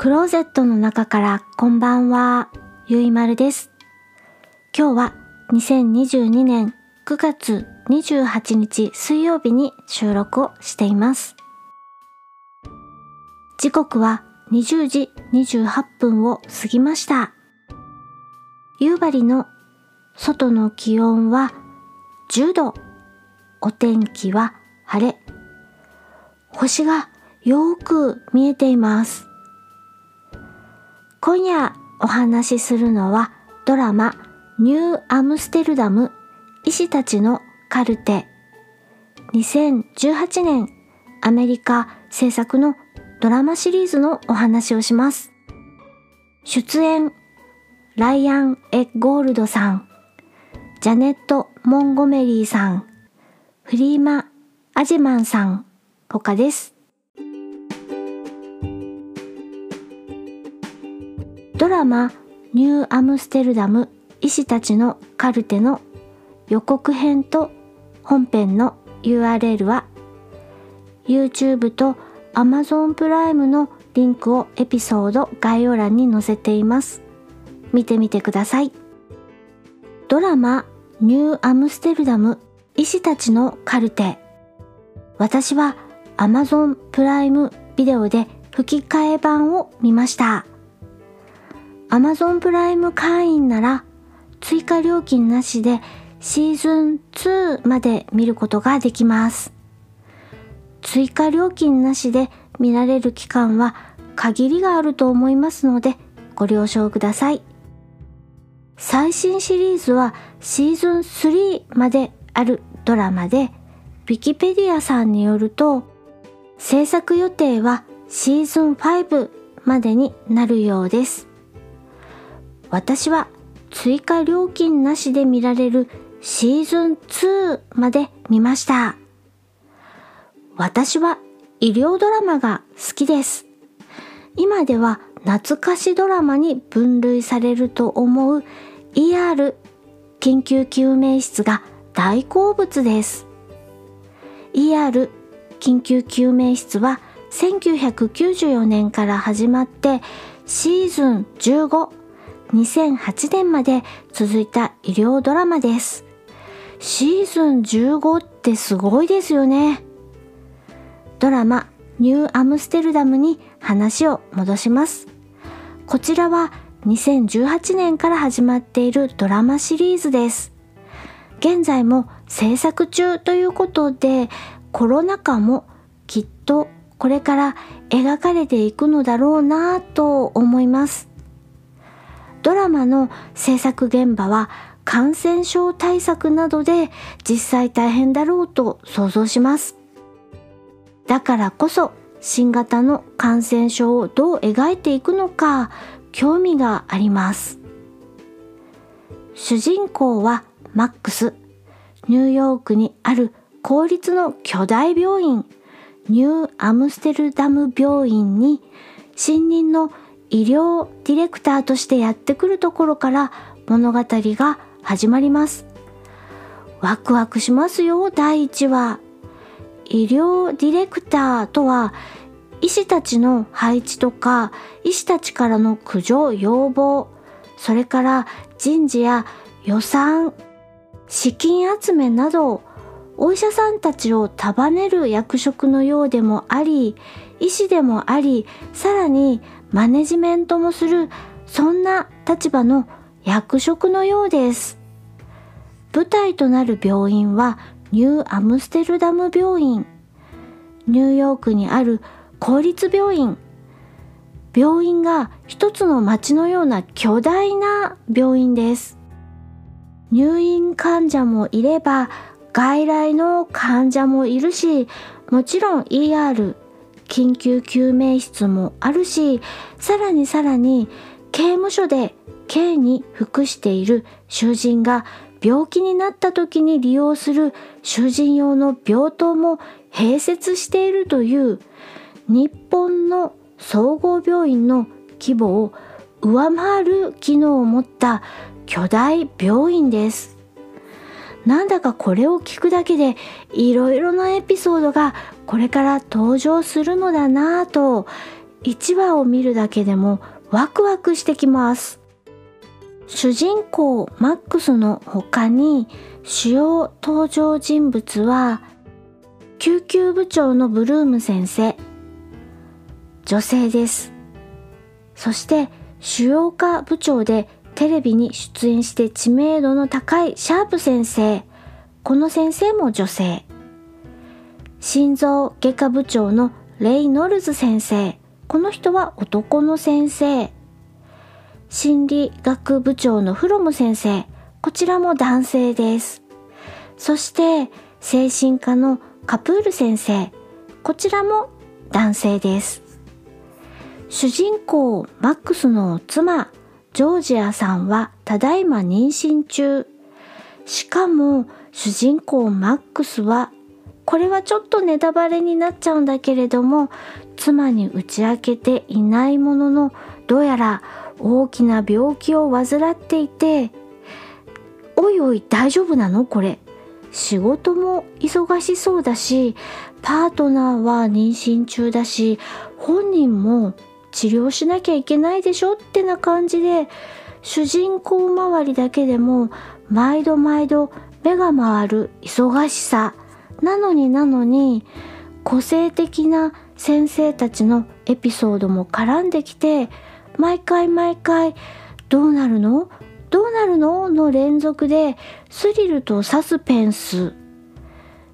クローゼットの中からこんばんは、ゆいまるです。今日は2022年9月28日水曜日に収録をしています。時刻は20時28分を過ぎました。夕張の外の気温は10度。お天気は晴れ。星がよーく見えています。今夜お話しするのはドラマニューアムステルダム医師たちのカルテ2018年アメリカ制作のドラマシリーズのお話をします。出演ライアン・エッゴールドさん、ジャネット・モンゴメリーさん、フリーマ・アジェマンさん、他です。ドラマニューアムステルダム医師たちのカルテの予告編と本編の URL は YouTube と Amazon プライムのリンクをエピソード概要欄に載せています。見てみてください。ドラマニューアムステルダム医師たちのカルテ私は Amazon プライムビデオで吹き替え版を見ました。Amazon プライム会員なら追加料金なしでシーズン2まで見ることができます。追加料金なしで見られる期間は限りがあると思いますのでご了承ください。最新シリーズはシーズン3まであるドラマで、ウィキペディアさんによると、制作予定はシーズン5までになるようです。私は追加料金なしで見られるシーズン2まで見ました。私は医療ドラマが好きです。今では懐かしドラマに分類されると思う ER 緊急救命室が大好物です。ER 緊急救命室は1994年から始まってシーズン15 2008年まで続いた医療ドラマです。シーズン15ってすごいですよね。ドラマニューアムステルダムに話を戻します。こちらは2018年から始まっているドラマシリーズです。現在も制作中ということでコロナ禍もきっとこれから描かれていくのだろうなぁと思います。ドラマの制作現場は感染症対策などで実際大変だろうと想像します。だからこそ新型の感染症をどう描いていくのか興味があります。主人公はマックス、ニューヨークにある公立の巨大病院、ニューアムステルダム病院に新任の医療ディレクターとしてやってくるところから物語が始まります。ワクワクしますよ、第1話。医療ディレクターとは、医師たちの配置とか、医師たちからの苦情、要望、それから人事や予算、資金集めなど、お医者さんたちを束ねる役職のようでもあり、医師でもあり、さらにマネジメントもするそんな立場の役職のようです。舞台となる病院はニューアムステルダム病院。ニューヨークにある公立病院。病院が一つの町のような巨大な病院です。入院患者もいれば外来の患者もいるし、もちろん ER 緊急救命室もあるしさらにさらに刑務所で刑に服している囚人が病気になった時に利用する囚人用の病棟も併設しているという日本の総合病院の規模を上回る機能を持った巨大病院です。なんだかこれを聞くだけでいろいろなエピソードがこれから登場するのだなぁと1話を見るだけでもワクワクしてきます。主人公マックスの他に主要登場人物は救急部長のブルーム先生。女性です。そして主要科部長でテレビに出演して知名度の高いシャープ先生。この先生も女性。心臓外科部長のレイノルズ先生。この人は男の先生。心理学部長のフロム先生。こちらも男性です。そして精神科のカプール先生。こちらも男性です。主人公マックスの妻。ジョージアさんはただいま妊娠中。しかも主人公マックスはこれはちょっとネタバレになっちゃうんだけれども妻に打ち明けていないもののどうやら大きな病気を患っていておいおい大丈夫なの？これ。仕事も忙しそうだしパートナーは妊娠中だし本人も治療しなきゃいけないでしょってな感じで主人公周りだけでも毎度毎度目が回る忙しさなのになのに個性的な先生たちのエピソードも絡んできて毎回毎回どうなるの？どうなるの？の連続でスリルとサスペンス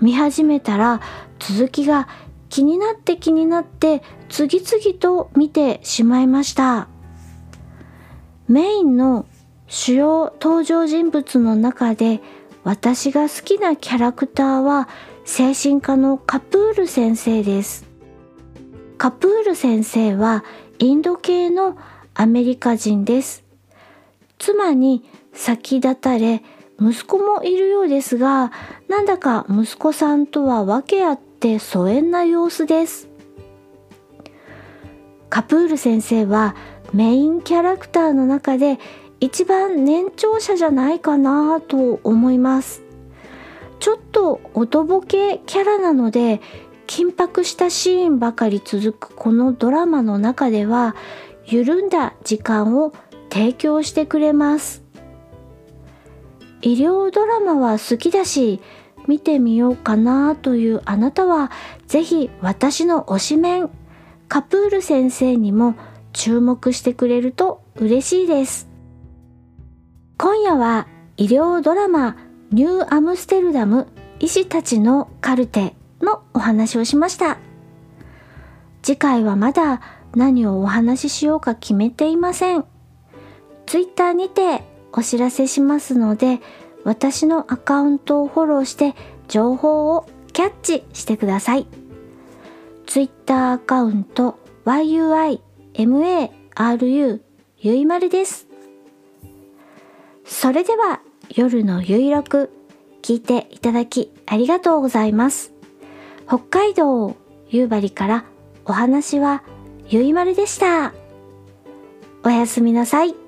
見始めたら続きが気になって気になって次々と見てしまいました。メインの主要登場人物の中で私が好きなキャラクターは精神科のカプール先生です。カプール先生はインド系のアメリカ人です。妻に先立たれ息子もいるようですがなんだか息子さんとは訳あって疎遠な様子です。カプール先生はメインキャラクターの中で一番年長者じゃないかなと思います。ちょっとおとぼけキャラなので緊迫したシーンばかり続くこのドラマの中では緩んだ時間を提供してくれます。医療ドラマは好きだし見てみようかなというあなたはぜひ私の推しメンカプール先生にも注目してくれると嬉しいです。今夜は医療ドラマニューアムステルダム医師たちのカルテのお話をしました。次回はまだ何をお話ししようか決めていません。ツイッターにてお知らせしますので私のアカウントをフォローして情報をキャッチしてください。Twitter アカウント yuimaru ゆいまるです。それでは夜のゆいろく聞いていただきありがとうございます。北海道夕張からお話はゆいまるでした。おやすみなさい。